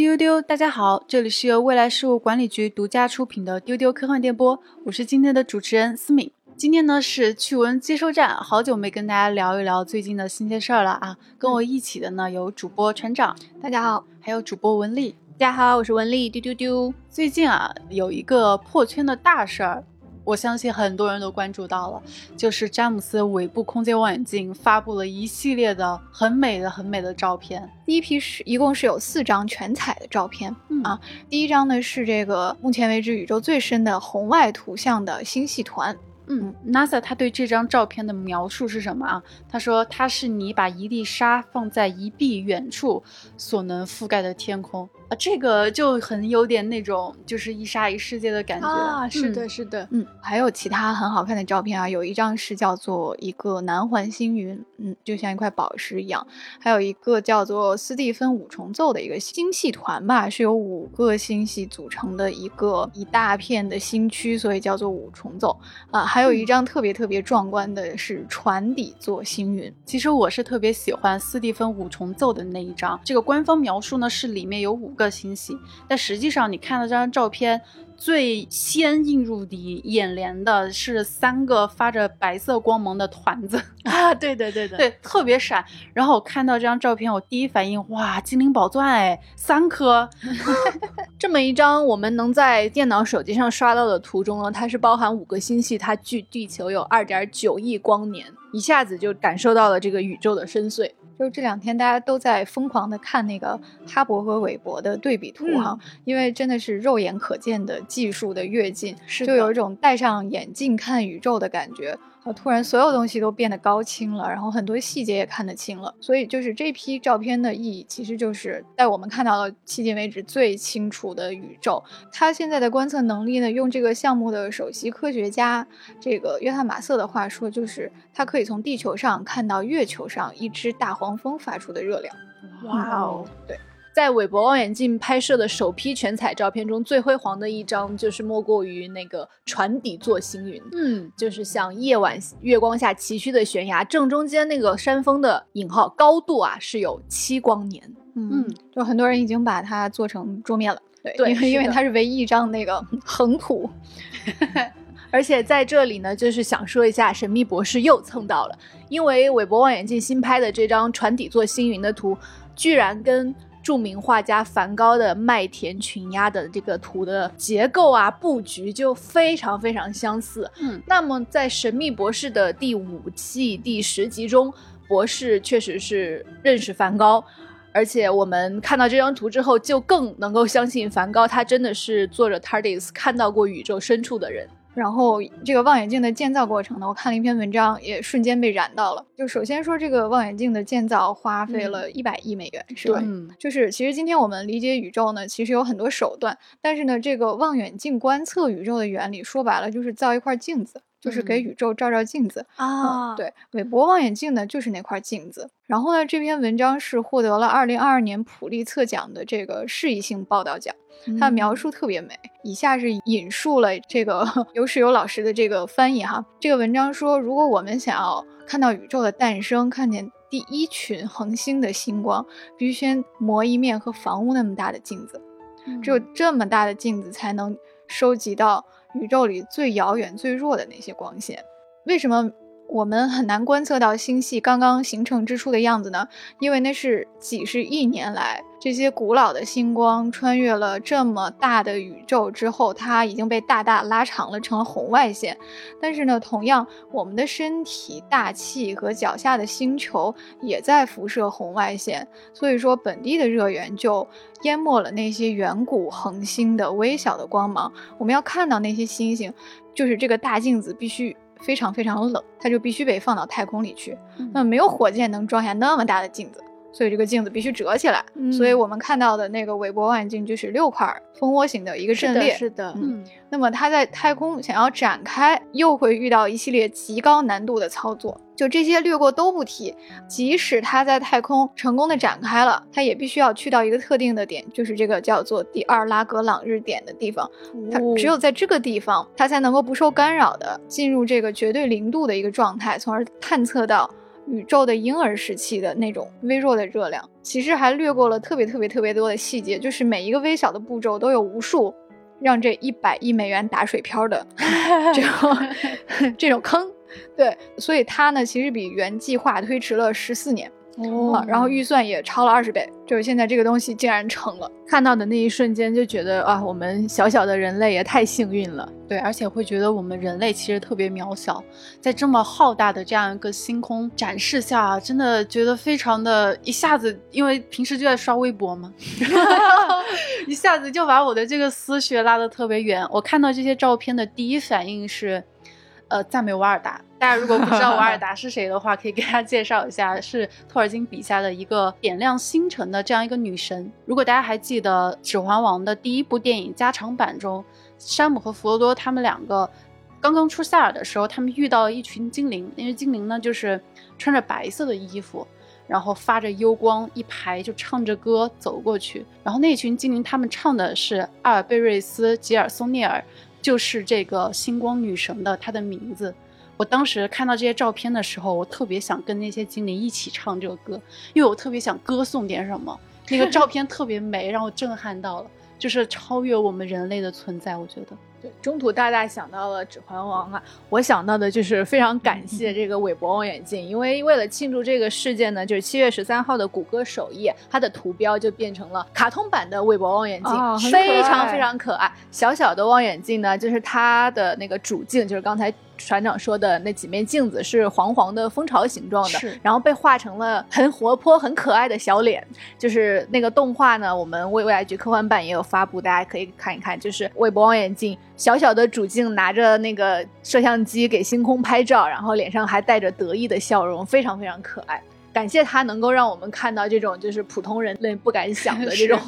丢丢，大家好，这里是由未来事务管理局独家出品的丢丢科幻电波，我是今天的主持人思敏。今天呢是趣闻接收站，好久没跟大家聊一聊最近的新鲜事儿了啊！跟我一起的呢有主播船长，大家好，还有主播文丽，大家好，我是文丽，丢丢丢。最近啊有一个破圈的大事儿。我相信很多人都关注到了，就是詹姆斯尾部空间望远镜发布了一系列的很美的、很美的照片。第一批是一共是有四张全彩的照片啊。第一张呢是这个目前为止宇宙最深的红外图像的星系团。嗯，NASA 他对这张照片的描述是什么啊？他说它是你把一粒沙放在一臂远处所能覆盖的天空。啊，这个就很有点那种就是一沙一世界的感觉啊！是的，是的，嗯，还有其他很好看的照片啊，有一张是叫做一个南环星云，嗯，就像一块宝石一样，还有一个叫做斯蒂芬五重奏的一个星系团吧，是由五个星系组成的一个一大片的星区，所以叫做五重奏啊。还有一张特别特别壮观的是船底座星云，其实我是特别喜欢斯蒂芬五重奏的那一张，这个官方描述呢是里面有五。个星系，但实际上你看到这张照片，最先映入你眼帘的是三个发着白色光芒的团子啊！对对对对 对，特别闪。然后我看到这张照片，我第一反应，哇，精灵宝钻哎，三颗。这么一张我们能在电脑、手机上刷到的图中呢，它是包含五个星系，它距地球有二点九亿光年，一下子就感受到了这个宇宙的深邃。就这两天，大家都在疯狂的看那个哈勃和韦伯的对比图哈，因为真的是肉眼可见的技术的跃进，就有一种戴上眼镜看宇宙的感觉。啊！突然，所有东西都变得高清了，然后很多细节也看得清了。所以，就是这批照片的意义，其实就是在我们看到了迄今为止最清楚的宇宙。它现在的观测能力呢，用这个项目的首席科学家这个约翰马瑟的话说，就是它可以从地球上看到月球上一只大黄蜂发出的热量。哇哦！对。在韦伯望远镜拍摄的首批全彩照片中，最辉煌的一张就是莫过于那个船底座星云。嗯，就是像夜晚月光下崎岖的悬崖，正中间那个山峰的引号高度啊是有七光年。嗯，就很多人已经把它做成桌面了。对，因为因为它是唯一一张那个横图。而且在这里呢，就是想说一下，神秘博士又蹭到了，因为韦伯望远镜新拍的这张船底座星云的图，居然跟著名画家梵高的《麦田群鸦》的这个图的结构啊布局就非常非常相似。嗯，那么在《神秘博士》的第五季第十集中，博士确实是认识梵高，而且我们看到这张图之后，就更能够相信梵高他真的是坐着 TARDIS 看到过宇宙深处的人。然后这个望远镜的建造过程呢，我看了一篇文章，也瞬间被燃到了。就首先说这个望远镜的建造花费了一百亿美元，是吧？嗯，就是其实今天我们理解宇宙呢，其实有很多手段，但是呢，这个望远镜观测宇宙的原理，说白了就是造一块镜子。就是给宇宙照照镜子啊，对，韦伯望远镜呢就是那块镜子。然后呢，这篇文章是获得了二零二二年普利策奖的这个适宜性报道奖，它的描述特别美。以下是引述了这个有史有老师的这个翻译哈。这个文章说，如果我们想要看到宇宙的诞生，看见第一群恒星的星光，必须先磨一面和房屋那么大的镜子，只有这么大的镜子才能收集到。宇宙里最遥远、最弱的那些光线，为什么我们很难观测到星系刚刚形成之初的样子呢？因为那是几十亿年来这些古老的星光穿越了这么大的宇宙之后，它已经被大大拉长了，成了红外线。但是呢，同样，我们的身体、大气和脚下的星球也在辐射红外线，所以说本地的热源就。淹没了那些远古恒星的微小的光芒。我们要看到那些星星，就是这个大镜子必须非常非常冷，它就必须被放到太空里去。那没有火箭能装下那么大的镜子。所以这个镜子必须折起来，所以我们看到的那个韦伯望远镜就是六块蜂窝形的一个阵列。是的，嗯。那么它在太空想要展开，又会遇到一系列极高难度的操作。就这些略过都不提，即使它在太空成功的展开了，它也必须要去到一个特定的点，就是这个叫做第二拉格朗日点的地方。它只有在这个地方，它才能够不受干扰的进入这个绝对零度的一个状态，从而探测到。宇宙的婴儿时期的那种微弱的热量，其实还略过了特别特别特别多的细节，就是每一个微小的步骤都有无数让这一百亿美元打水漂的 这种这种坑。对，所以它呢其实比原计划推迟了十四年。哦然后预算也超了二十倍，就是现在这个东西竟然成了。看到的那一瞬间就觉得啊，我们小小的人类也太幸运了。对，而且会觉得我们人类其实特别渺小，在这么浩大的这样一个星空展示下，真的觉得非常的一下子，因为平时就在刷微博嘛，一下子就把我的这个思绪拉得特别远。我看到这些照片的第一反应是，呃，赞美瓦尔达。大家如果不知道瓦尔 达是谁的话，可以给大家介绍一下，是托尔金笔下的一个点亮星辰的这样一个女神。如果大家还记得《指环王》的第一部电影加长版中，山姆和弗罗多他们两个刚刚出塞尔的时候，他们遇到了一群精灵，那些精灵呢就是穿着白色的衣服，然后发着幽光，一排就唱着歌走过去。然后那群精灵他们唱的是阿尔贝瑞斯·吉尔松涅尔，就是这个星光女神的她的名字。我当时看到这些照片的时候，我特别想跟那些精灵一起唱这个歌，因为我特别想歌颂点什么。那个照片特别美，让我震撼到了，就是超越我们人类的存在。我觉得，对，中途大大想到了《指环王》啊，我想到的就是非常感谢这个韦伯望远镜，因为为了庆祝这个事件呢，就是七月十三号的谷歌首页，它的图标就变成了卡通版的韦伯望远镜，非常非常可爱。小小的望远镜呢，就是它的那个主镜，就是刚才。船长说的那几面镜子是黄黄的蜂巢形状的，然后被画成了很活泼、很可爱的小脸。就是那个动画呢，我们未未来局科幻版也有发布，大家可以看一看。就是韦伯望远镜小小的主镜拿着那个摄像机给星空拍照，然后脸上还带着得意的笑容，非常非常可爱。感谢它能够让我们看到这种就是普通人类不敢想的这种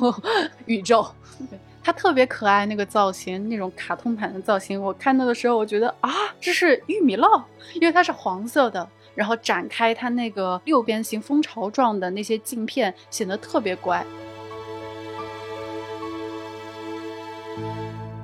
宇宙。它特别可爱，那个造型，那种卡通版的造型，我看到的时候，我觉得啊，这是玉米烙，因为它是黄色的，然后展开它那个六边形蜂巢状的那些镜片，显得特别乖。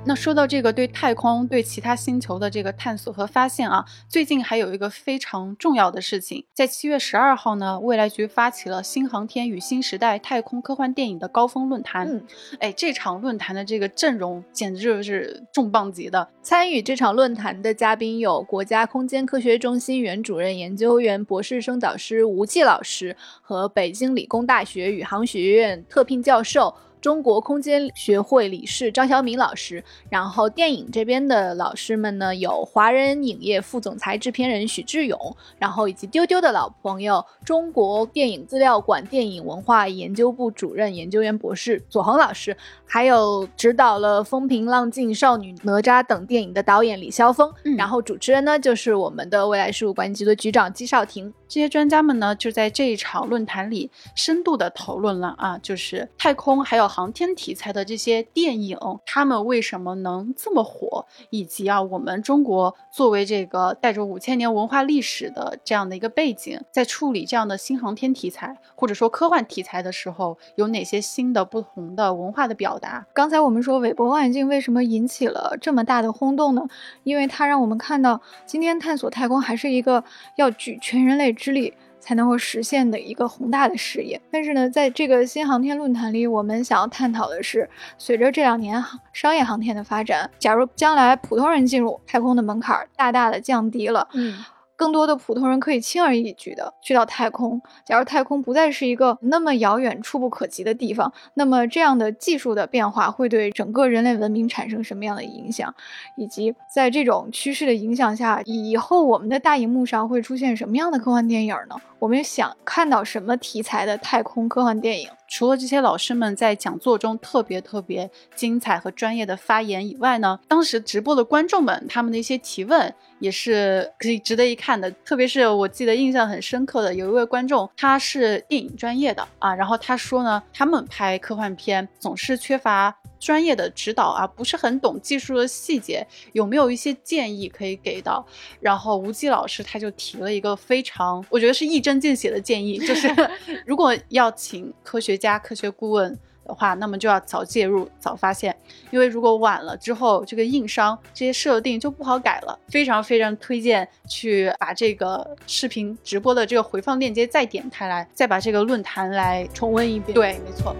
那说到这个对太空、对其他星球的这个探索和发现啊，最近还有一个非常重要的事情，在七月十二号呢，未来局发起了新航天与新时代太空科幻电影的高峰论坛。嗯，哎，这场论坛的这个阵容简直就是重磅级的。参与这场论坛的嘉宾有国家空间科学中心原主任研究员、博士生导师吴季老师和北京理工大学宇航学院特聘教授。中国空间学会理事张晓敏老师，然后电影这边的老师们呢，有华人影业副总裁制片人许志勇，然后以及丢丢的老朋友中国电影资料馆电影文化研究部主任研究员博士左恒老师，还有指导了《风平浪静》《少女哪吒》等电影的导演李霄峰，嗯然后主持人呢就是我们的未来事务管理局的局长姬少廷。这些专家们呢，就在这一场论坛里深度的讨论了啊，就是太空还有航天题材的这些电影，他们为什么能这么火，以及啊，我们中国作为这个带着五千年文化历史的这样的一个背景，在处理这样的新航天题材或者说科幻题材的时候，有哪些新的不同的文化的表达？刚才我们说韦伯望远镜为什么引起了这么大的轰动呢？因为它让我们看到，今天探索太空还是一个要举全人类之力才能够实现的一个宏大的事业。但是呢，在这个新航天论坛里，我们想要探讨的是，随着这两年商业航天的发展，假如将来普通人进入太空的门槛儿大大的降低了，嗯。更多的普通人可以轻而易举的去到太空。假如太空不再是一个那么遥远、触不可及的地方，那么这样的技术的变化会对整个人类文明产生什么样的影响？以及在这种趋势的影响下，以后我们的大荧幕上会出现什么样的科幻电影呢？我们想看到什么题材的太空科幻电影？除了这些老师们在讲座中特别特别精彩和专业的发言以外呢，当时直播的观众们他们的一些提问也是可以值得一看的。特别是我记得印象很深刻的有一位观众，他是电影专业的啊，然后他说呢，他们拍科幻片总是缺乏专业的指导啊，不是很懂技术的细节，有没有一些建议可以给到？然后吴基老师他就提了一个非常，我觉得是一针见血的建议，就是 如果要请科学家、科学顾问的话，那么就要早介入、早发现，因为如果晚了之后，这个硬伤这些设定就不好改了。非常非常推荐去把这个视频直播的这个回放链接再点开来，再把这个论坛来重温一遍。对，没错。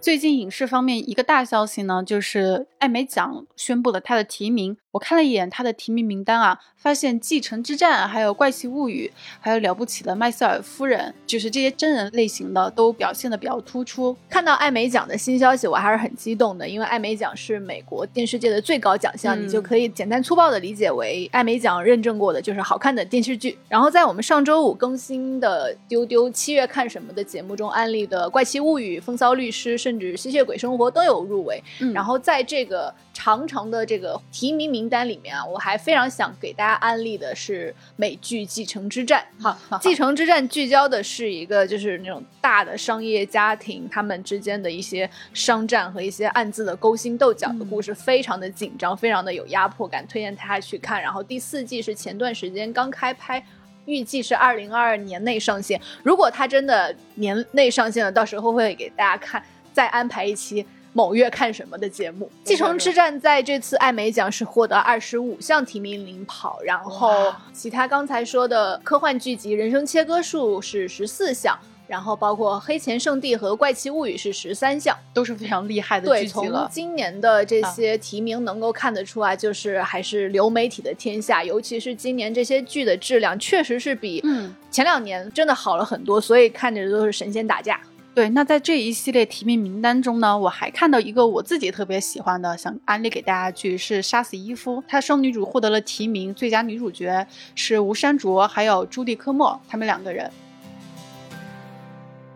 最近影视方面一个大消息呢，就是艾美奖宣布了它的提名。我看了一眼他的提名名单啊，发现《继承之战》、还有《怪奇物语》、还有了不起的麦瑟尔夫人，就是这些真人类型的都表现的比较突出。看到艾美奖的新消息，我还是很激动的，因为艾美奖是美国电视界的最高奖项，嗯你就可以简单粗暴的理解为艾美奖认证过的就是好看的电视剧。然后在我们上周五更新的丢丢七月看什么的节目中安利的《怪奇物语》、《风骚律师》甚至《吸血鬼生活》都有入围。嗯然后在这个长长的这个提名名单里面啊，我还非常想给大家安利的是美剧《继承之战》。好，好继承之战聚焦的是一个就是那种大的商业家庭他们之间的一些商战和一些暗自的勾心斗角的故事，非常的紧张，非常的有压迫感，推荐大家去看。然后第四季是前段时间刚开拍。预计是二零二二年内上线。如果它真的年内上线了，到时候会给大家看，再安排一期某月看什么的节目。《继承之战》在这次艾美奖是获得二十五项提名领跑，然后其他刚才说的科幻剧集《人生切割术》是十四项，然后包括《黑钱圣地》和《怪奇物语》是十三项。都是非常厉害的对，从剧集了。今年的这些提名能够看得出来，就是还是流媒体的天下，尤其是今年这些剧的质量确实是比嗯，前两年真的好了很多，所以看着都是神仙打架。对，那在这一系列提名名单中呢，我还看到一个我自己特别喜欢的，想安利给大家去是《杀死伊夫》，她双女主获得了提名，最佳女主角是吴珊卓还有朱迪科莫，他们两个人。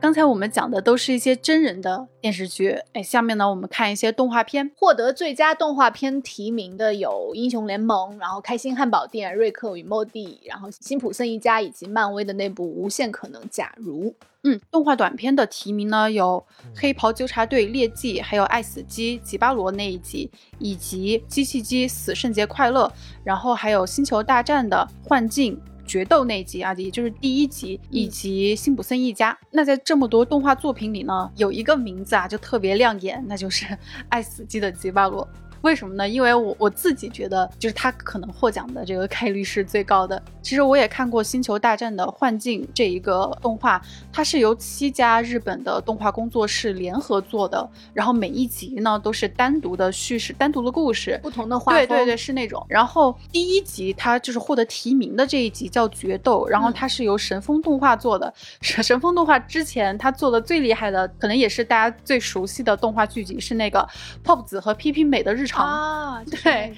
刚才我们讲的都是一些真人的电视剧，哎，下面呢我们看一些动画片。获得最佳动画片提名的有《英雄联盟》，然后《开心汉堡店》、《瑞克与莫蒂》，然后《辛普森一家》以及漫威的那部《无限可能》。假如嗯，动画短片的提名呢有《黑袍纠察队：猎迹》，还有《爱死机》吉巴罗那一集，以及《机器机死圣节快乐》，然后还有《星球大战》的幻境。决斗那一集啊，也就是第一集，以及辛普森一家。那在这么多动画作品里呢，有一个名字啊就特别亮眼，那就是《爱死机》的吉巴罗。为什么呢？因为我我自己觉得，就是他可能获奖的这个概率是最高的。其实我也看过《星球大战》的幻境这一个动画，它是由七家日本的动画工作室联合做的，然后每一集呢都是单独的叙事、单独的故事，不同的画风，对对对，是那种。然后第一集它就是获得提名的这一集叫《决斗》，然后它是由神风动画做的。神神风动画之前它做的最厉害的，可能也是大家最熟悉的动画剧集是那个 Pop 子和 PP 美的日常。啊，对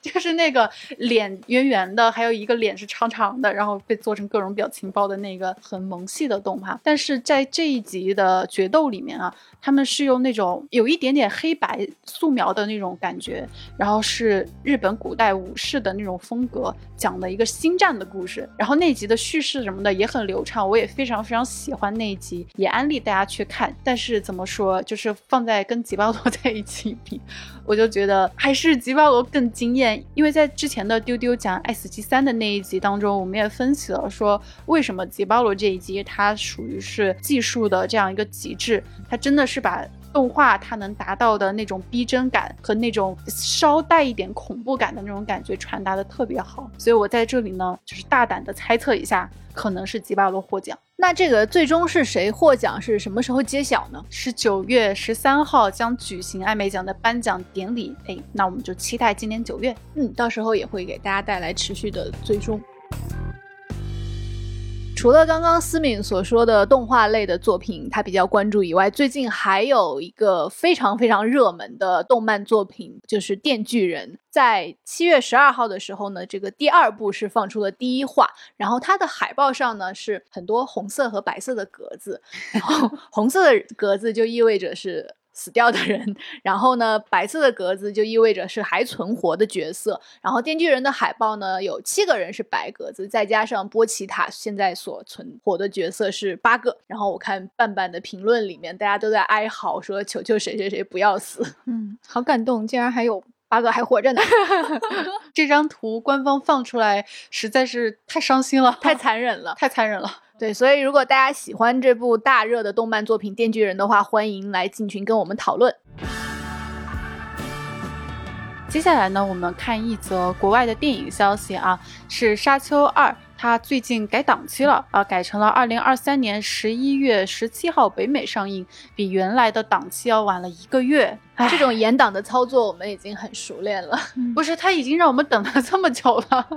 就是那个脸圆圆的，还有一个脸是长长的，然后被做成各种表情包的那个很萌系的动画。但是在这一集的决斗里面啊，他们是用那种有一点点黑白素描的那种感觉，然后是日本古代武士的那种风格，讲的一个星战的故事。然后那集的叙事什么的也很流畅，我也非常非常喜欢那一集，也安利大家去看。但是怎么说，就是放在跟吉巴罗 在一起比，我就觉得还是吉巴罗更惊艳，因为在之前的丢丢讲《S G 三》的那一集当中，我们也分析了说为什么吉巴罗这一集它属于是技术的这样一个极致，它真的是把。动画它能达到的那种逼真感和那种稍带一点恐怖感的那种感觉传达的特别好，所以我在这里呢，就是大胆的猜测一下，可能是吉巴罗获奖。那这个最终是谁获奖？是什么时候揭晓呢？是九月十三号将举行艾美奖的颁奖典礼，哎，那我们就期待今年九月。嗯，到时候也会给大家带来持续的追踪。除了刚刚思敏所说的动画类的作品，他比较关注以外，最近还有一个非常非常热门的动漫作品，就是《电锯人》。在七月十二号的时候呢，这个第二部是放出了第一话，然后它的海报上呢是很多红色和白色的格子，然后 红色的格子就意味着是。死掉的人，然后呢，白色的格子就意味着是还存活的角色。然后电锯人的海报呢，有七个人是白格子，再加上波奇塔现在所存活的角色是八个。然后我看半半的评论里面，大家都在哀嚎说：“求求谁谁谁不要死。嗯，好感动，竟然还有八个还活着呢。这张图官方放出来实在是太伤心了，太残忍了。太残忍了。对，所以如果大家喜欢这部大热的动漫作品《电锯人》的话，欢迎来进群跟我们讨论。接下来呢，我们看一则国外的电影消息啊，是《沙丘二》，它最近改档期了啊，改成了二零二三年十一月十七号北美上映，比原来的档期要晚了一个月。这种延档的操作，我们已经很熟练了。不是，他已经让我们等了这么久了，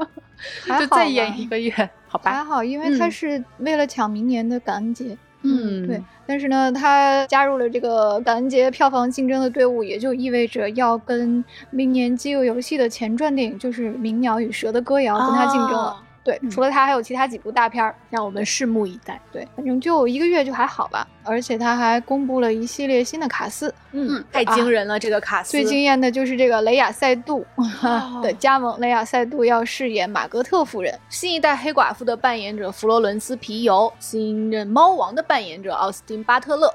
就再延一个月，好吧？还好，因为他是为了抢明年的感恩节。嗯，对。但是呢，他加入了这个感恩节票房竞争的队伍，也就意味着要跟明年《饥饿游戏》的前传电影，就是《鸣鸟与蛇的歌谣》跟他竞争了。对，除了他，还有其他几部大片儿，让我们拭目以待。对，反正就一个月就还好吧。而且他还公布了一系列新的卡司，嗯，太惊人了，这个卡司。最惊艳的就是这个雷亚塞杜 的加盟，雷亚塞杜要饰演马格特夫人，新一代黑寡妇的扮演者弗罗伦斯皮尤，新任猫王的扮演者奥斯汀巴特勒。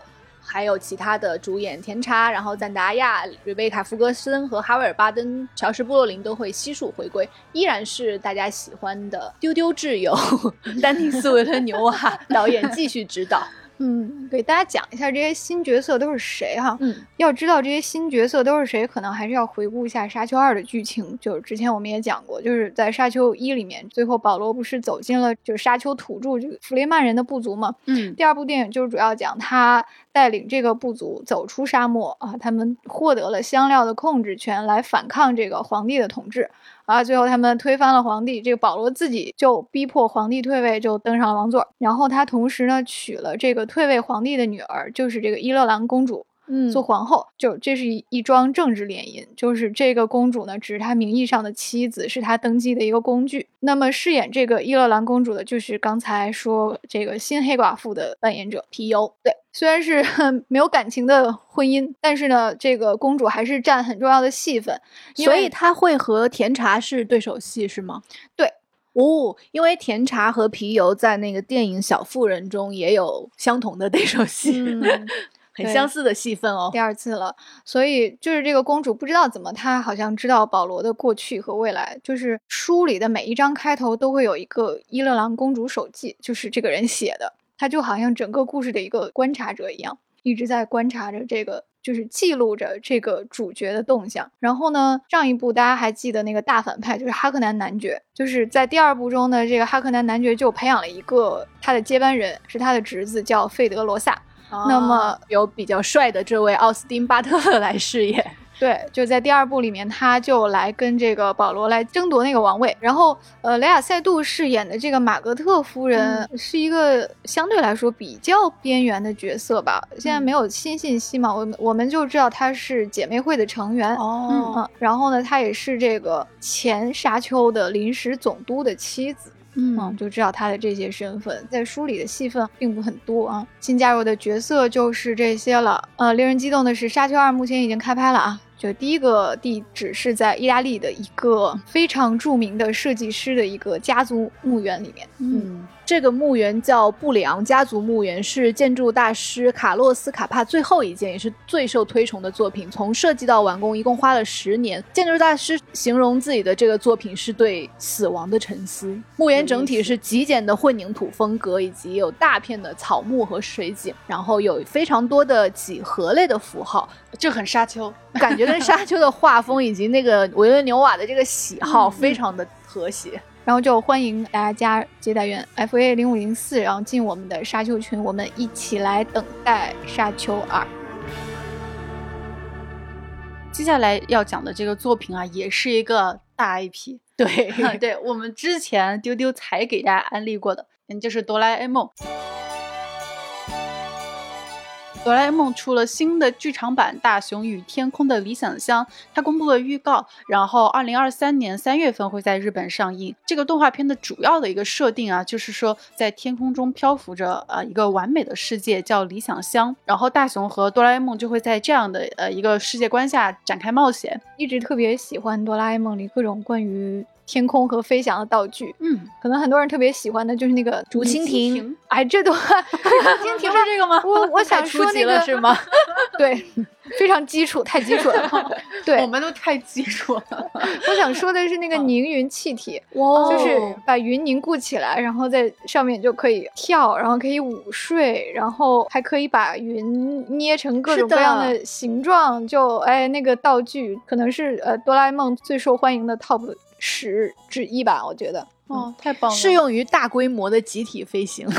还有其他的主演田茶，然后赞达亚、瑞贝卡·弗格森和哈维尔·巴登、乔什·布洛林都会悉数回归，依然是大家喜欢的丢丢挚友 丹尼斯·维伦纽瓦 导演继续指导。嗯，给大家讲一下这些新角色都是谁哈。嗯，要知道这些新角色都是谁，可能还是要回顾一下《沙丘二》的剧情。就是之前我们也讲过，就是在《沙丘一》里面，最后保罗不是走进了就是沙丘土著这个弗雷曼人的部族嘛？嗯，第二部电影就是主要讲他带领这个部族走出沙漠啊，他们获得了香料的控制权，来反抗这个皇帝的统治。啊！最后他们推翻了皇帝，这个保罗自己就逼迫皇帝退位，就登上了王座。然后他同时呢娶了这个退位皇帝的女儿，就是这个伊勒兰公主，嗯，做皇后。就这是一一桩政治联姻，就是这个公主呢只是他名义上的妻子，是他登基的一个工具。那么饰演这个伊勒兰公主的，就是刚才说这个新黑寡妇的扮演者皮尤。对。虽然是 没有感情的婚姻，但是呢，这个公主还是占很重要的戏份，所以她会和甜茶是对手戏，是吗？对，哦，因为甜茶和皮尤在那个电影《小妇人》中也有相同的对手戏，很相似的戏份哦。第二次了，所以就是这个公主不知道怎么，她好像知道保罗的过去和未来，就是书里的每一章开头都会有一个伊勒兰公主手记，就是这个人写的。他就好像整个故事的一个观察者一样，一直在观察着这个，就是记录着这个主角的动向。然后呢，上一部大家还记得那个大反派就是哈克南男爵，就是在第二部中呢，这个哈克南男爵就培养了一个他的接班人，是他的侄子叫费德罗萨。那么由比较帅的这位奥斯汀巴特勒来饰演。对，就在第二部里面，他就来跟这个保罗来争夺那个王位。然后，呃，雷亚塞杜饰演的这个玛格特夫人是一个相对来说比较边缘的角色吧。现在没有新信息嘛，我我们就知道她是姐妹会的成员哦。嗯，然后呢，她也是这个前沙丘的临时总督的妻子。嗯，就知道他的这些身份，在书里的戏份并不很多啊。新加入的角色就是这些了。呃，令人激动的是，《沙丘二》目前已经开拍了啊。就第一个地址是在意大利的一个非常著名的设计师的一个家族墓园里面。嗯。这个墓园叫布里昂家族墓园，是建筑大师卡洛斯卡帕最后一件，也是最受推崇的作品。从设计到完工，一共花了十年。建筑大师形容自己的这个作品是对死亡的沉思。墓园整体是极简的混凝土风格，以及有大片的草木和水景，然后有非常多的几何类的符号，就很沙丘，感觉跟沙丘的画风以及那个维伦纽瓦的这个喜好非常的和谐。然后就欢迎大家加接待员 F A 零五零四，然后进我们的沙丘群，我们一起来等待沙丘二。接下来要讲的这个作品啊，也是一个大 IP。对，对我们之前丢丢才给大家安利过的，嗯，就是哆啦 A 梦。哆啦 A 梦出了新的剧场版《大雄与天空的理想乡》，它公布了预告，然后二零二三年三月份会在日本上映。这个动画片的主要的一个设定啊，就是说在天空中漂浮着呃一个完美的世界，叫理想乡。然后大雄和哆啦 A 梦就会在这样的呃一个世界观下展开冒险。一直特别喜欢哆啦 A 梦里各种关于。天空和飞翔的道具，嗯，可能很多人特别喜欢的就是那个竹蜻蜓。哎，这都 竹蜻蜓是这个吗？我我想说那个是吗？对，非常基础，太基础了。对，我们都太基础了。我想说的是那个凝云气体，哇就是把云凝固起来，然后在上面就可以跳，然后可以午睡，然后还可以把云捏成各种各样的形状。就哎，那个道具可能是呃哆啦 A 梦最受欢迎的 top 十之一吧，我觉得。哦，太棒了！适用于大规模的集体飞行。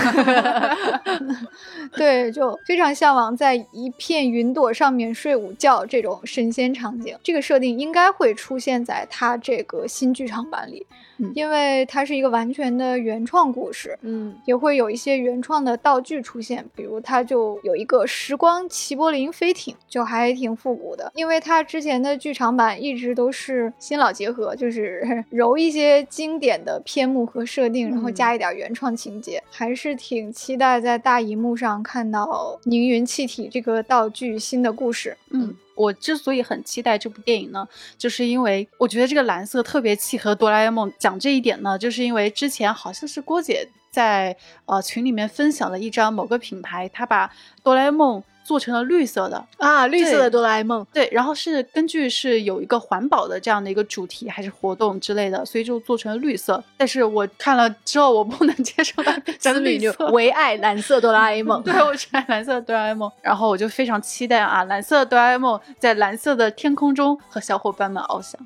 对，就非常向往在一片云朵上面睡午觉这种神仙场景。这个设定应该会出现在他这个新剧场版里，嗯因为它是一个完全的原创故事。嗯，也会有一些原创的道具出现，比如它就有一个时光齐柏林飞艇，就还挺复古的。因为它之前的剧场版一直都是新老结合，就是 揉一些经典的篇目和设定，然后加一点原创情节，还是挺期待在大荧幕上看到凝云气体这个道具新的故事。嗯，我之所以很期待这部电影呢，就是因为我觉得这个蓝色特别契合哆啦 A 梦。讲这一点呢，就是因为之前好像是郭姐在呃群里面分享了一张某个品牌，她把哆啦 A 梦做成了绿色的。啊，绿色的哆啦 A 梦。对，然后是根据是有一个环保的这样的一个主题还是活动之类的，所以就做成了绿色。但是我看了之后，我不能接受它变成思女就绿色。唯爱蓝色哆啦 A 梦。对，我只爱蓝色哆啦 A 梦，然后我就非常期待啊，蓝色哆啦 A 梦在蓝色的天空中和小伙伴们翱翔。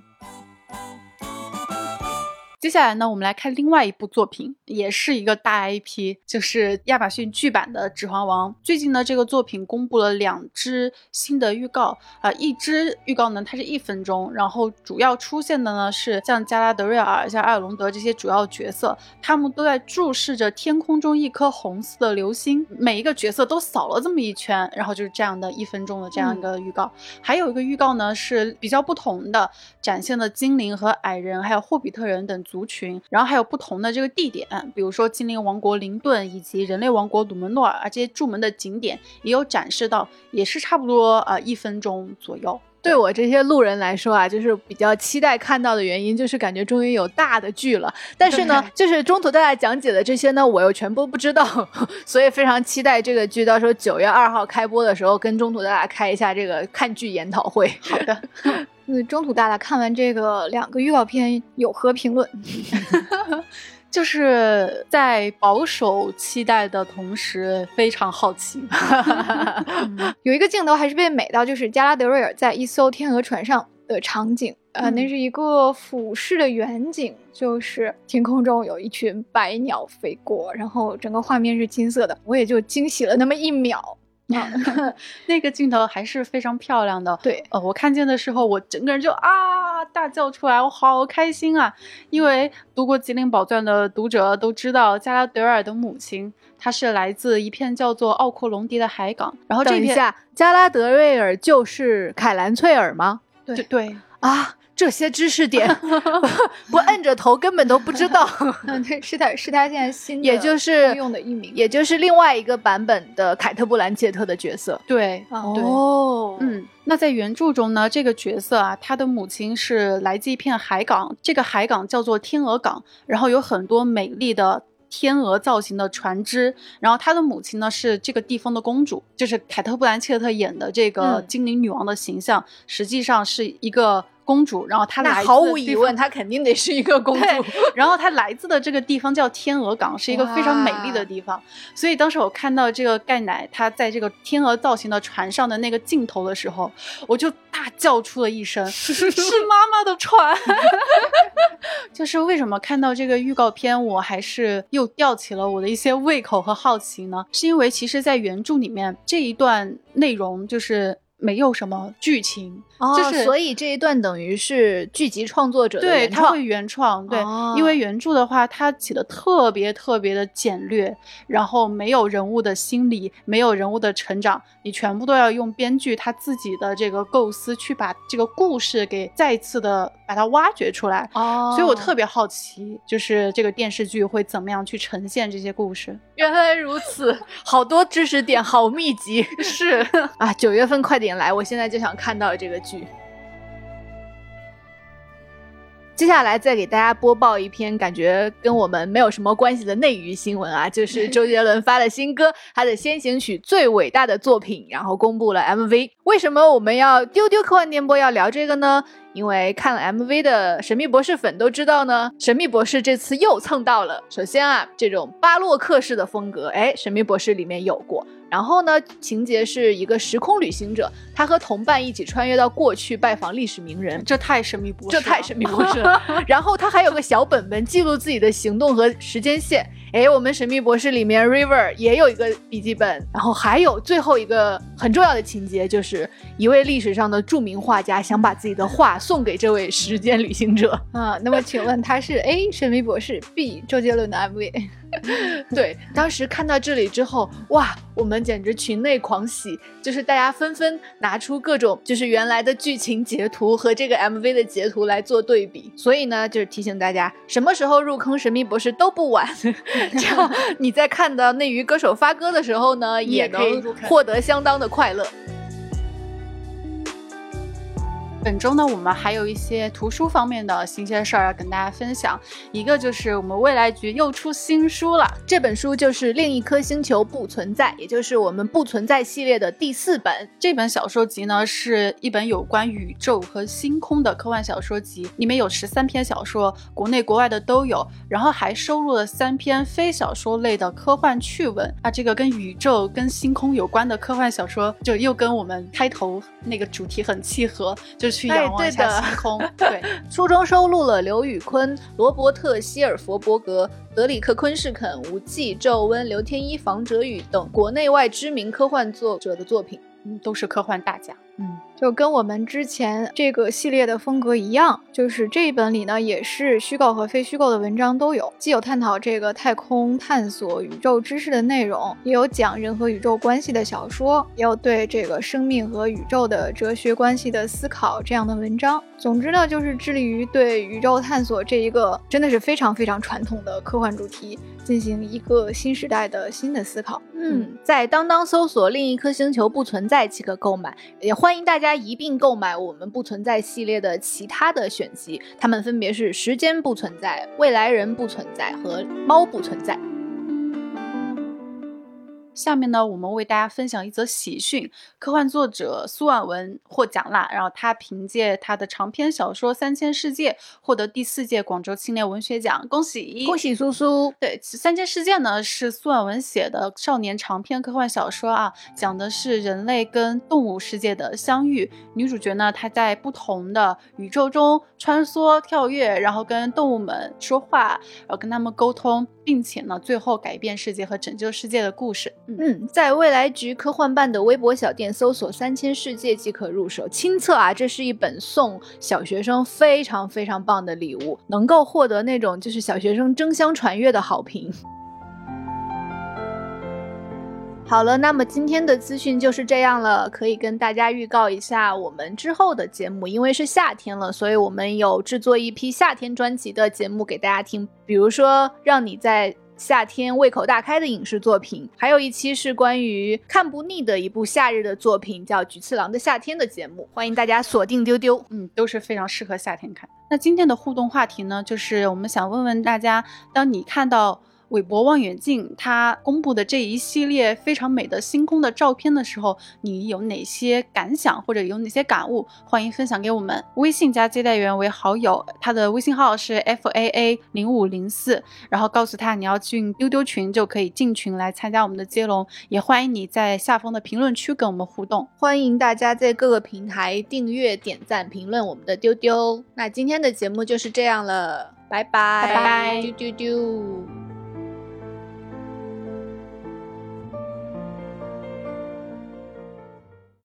接下来呢，我们来看另外一部作品，也是一个大 IP，就是亚马逊剧版的《指环王》。最近呢，这个作品公布了两支新的预告啊、一支预告呢它是一分钟，然后主要出现的呢是像加拉德瑞尔、像艾尔隆德这些主要角色，他们都在注视着天空中一颗红色的流星，每一个角色都扫了这么一圈，然后就是这样的一分钟的这样一个预告。还有一个预告呢是比较不同的，展现了精灵和矮人，还有霍比特人等族群，然后还有不同的这个地点，比如说精灵王国林顿以及人类王国鲁门诺尔啊这些著名的景点也有展示到，也是差不多呃一分钟左右。对我这些路人来说啊，就是比较期待看到的原因，就是感觉终于有大的剧了。但是呢，就是中途大家讲解的这些呢，我又全部不知道，所以非常期待这个剧到时候九月二号开播的时候，跟中途大家开一下这个看剧研讨会。好的，嗯，中途大大看完这个两个预告片有何评论？就是在保守期待的同时，非常好奇。有一个镜头还是被美到，就是加拉德瑞尔在一艘天鹅船上的场景。呃，嗯那是一个俯视的远景，就是天空中有一群白鸟飞过，然后整个画面是金色的，我也就惊喜了那么一秒。啊，那个镜头还是非常漂亮的。对，呃，我看见的时候，我整个人就啊大叫出来，我好开心啊！因为读过《吉林宝钻》的读者都知道，加拉德尔的母亲她是来自一片叫做奥库隆迪的海港，然后这一下，加拉德瑞尔就是凯兰翠尔吗？对对，啊，这些知识点 不摁着头根本都不知道。嗯，对，是他是他现在新的也就是用的艺名，也就是另外一个版本的凯特·布兰切特的角色。对。哦，嗯，那在原著中呢，这个角色啊，他的母亲是来自一片海港，这个海港叫做天鹅港，然后有很多美丽的。天鹅造型的船只，然后他的母亲呢是这个地方的公主，就是凯特·布兰切特演的这个嗯精灵女王的形象，实际上是一个公主，然后她来自毫无疑问，她肯定得是一个公主。然后她来自的这个地方叫天鹅港，是一个非常美丽的地方。所以当时我看到这个盖奶她在这个天鹅造型的船上的那个镜头的时候，我就大叫出了一声：“是妈妈的船！” 就是为什么看到这个预告片，我还是又吊起了我的一些胃口和好奇呢？是因为其实，在原著里面这一段内容就是没有什么剧情，哦就是所以这一段等于是剧集创作者对，他会原创，对，哦因为原著的话，他写的特别特别的简略，然后没有人物的心理，没有人物的成长，你全部都要用编剧他自己的这个构思去把这个故事给再次的把它挖掘出来。哦所以我特别好奇，就是这个电视剧会怎么样去呈现这些故事。原来如此，好多知识点，好密集。是，啊，九月份快点来，我现在就想看到这个剧。接下来再给大家播报一篇感觉跟我们没有什么关系的内娱新闻啊，就是 周杰伦发了新歌，他的先行曲《最伟大的作品》，然后公布了 MV。为什么我们要丢丢科幻电波要聊这个呢？因为看了 MV 的神秘博士粉都知道呢，神秘博士这次又蹭到了。首先啊，这种巴洛克式的风格，哎，神秘博士里面有过。然后呢，情节是一个时空旅行者，他和同伴一起穿越到过去拜访历史名人，这太神秘博士，这太神秘博士了。然后他还有个小本本记录自己的行动和时间线。哎，我们神秘博士里面 River 也有一个笔记本。然后还有最后一个很重要的情节，就是一位历史上的著名画家想把自己的画送给这位时间旅行者啊。那么请问他是 A 神秘博士，B 周杰伦的 MV？对，当时看到这里之后，哇，我们简直群内狂喜，就是大家纷纷拿出各种就是原来的剧情截图和这个 MV 的截图来做对比。所以呢，就是提醒大家，什么时候入坑神秘博士都不晚。这样你在看到内娱歌手发歌的时候呢，也能获得相当的快乐。本周呢，我们还有一些图书方面的新鲜事儿要跟大家分享。一个就是我们未来局又出新书了，这本书就是《另一颗星球不存在》，也就是我们不存在系列的第四本。这本小说集呢，是一本有关宇宙和星空的科幻小说集，里面有十三篇小说，国内国外的都有，然后还收录了三篇非小说类的科幻趣闻。啊，这个跟宇宙、跟星空有关的科幻小说，就又跟我们开头那个主题很契合，就。去仰望一下星空。对，书中收录了刘宇昆、罗伯特·希尔佛伯格、德里克·昆士肯、吴忌、周温、刘天一、房哲宇等国内外知名科幻作者的作品，嗯，都是科幻大家。嗯，就跟我们之前这个系列的风格一样，就是这一本里呢，也是虚构和非虚构的文章都有，既有探讨这个太空探索、宇宙知识的内容，也有讲人和宇宙关系的小说，也有对这个生命和宇宙的哲学关系的思考这样的文章。总之呢，就是致力于对宇宙探索这一个真的是非常非常传统的科幻主题进行一个新时代的新的思考。嗯，在当当搜索“另一颗星球不存在”即可购买，也欢迎大家一并购买我们不存在系列的其他的选集，它们分别是《时间不存在》《未来人不存在》和《猫不存在》。下面呢，我们为大家分享一则喜讯：科幻作者苏婉文获奖啦！然后他凭借他的长篇小说《三千世界》获得第四届广州青年文学奖，恭喜恭喜苏苏！对，《三千世界》呢是苏婉文写的少年长篇科幻小说啊，讲的是人类跟动物世界的相遇。女主角呢，她在不同的宇宙中穿梭跳跃，然后跟动物们说话，然后跟他们沟通。并且呢，最后改变世界和拯救世界的故事。嗯，在未来局科幻办的微博小店搜索“三千世界”即可入手亲测啊！这是一本送小学生非常非常棒的礼物，能够获得那种就是小学生争相传阅的好评。好了，那么今天的资讯就是这样了。可以跟大家预告一下我们之后的节目，因为是夏天了，所以我们有制作一批夏天专辑的节目给大家听。比如说，让你在夏天胃口大开的影视作品，还有一期是关于看不腻的一部夏日的作品，叫《菊次郎的夏天》的节目，欢迎大家锁定丢丢。嗯，都是非常适合夏天看。那今天的互动话题呢，就是我们想问问大家，当你看到。韦伯望远镜它公布的这一系列非常美的星空的照片的时候，你有哪些感想或者有哪些感悟？欢迎分享给我们。微信加接待员为好友，他的微信号是 f a a 零五零四，然后告诉他你要进丢丢群，就可以进群来参加我们的接龙。也欢迎你在下方的评论区跟我们互动。欢迎大家在各个平台订阅、点赞、评论我们的丢丢。那今天的节目就是这样了，拜拜拜拜，丢丢丢。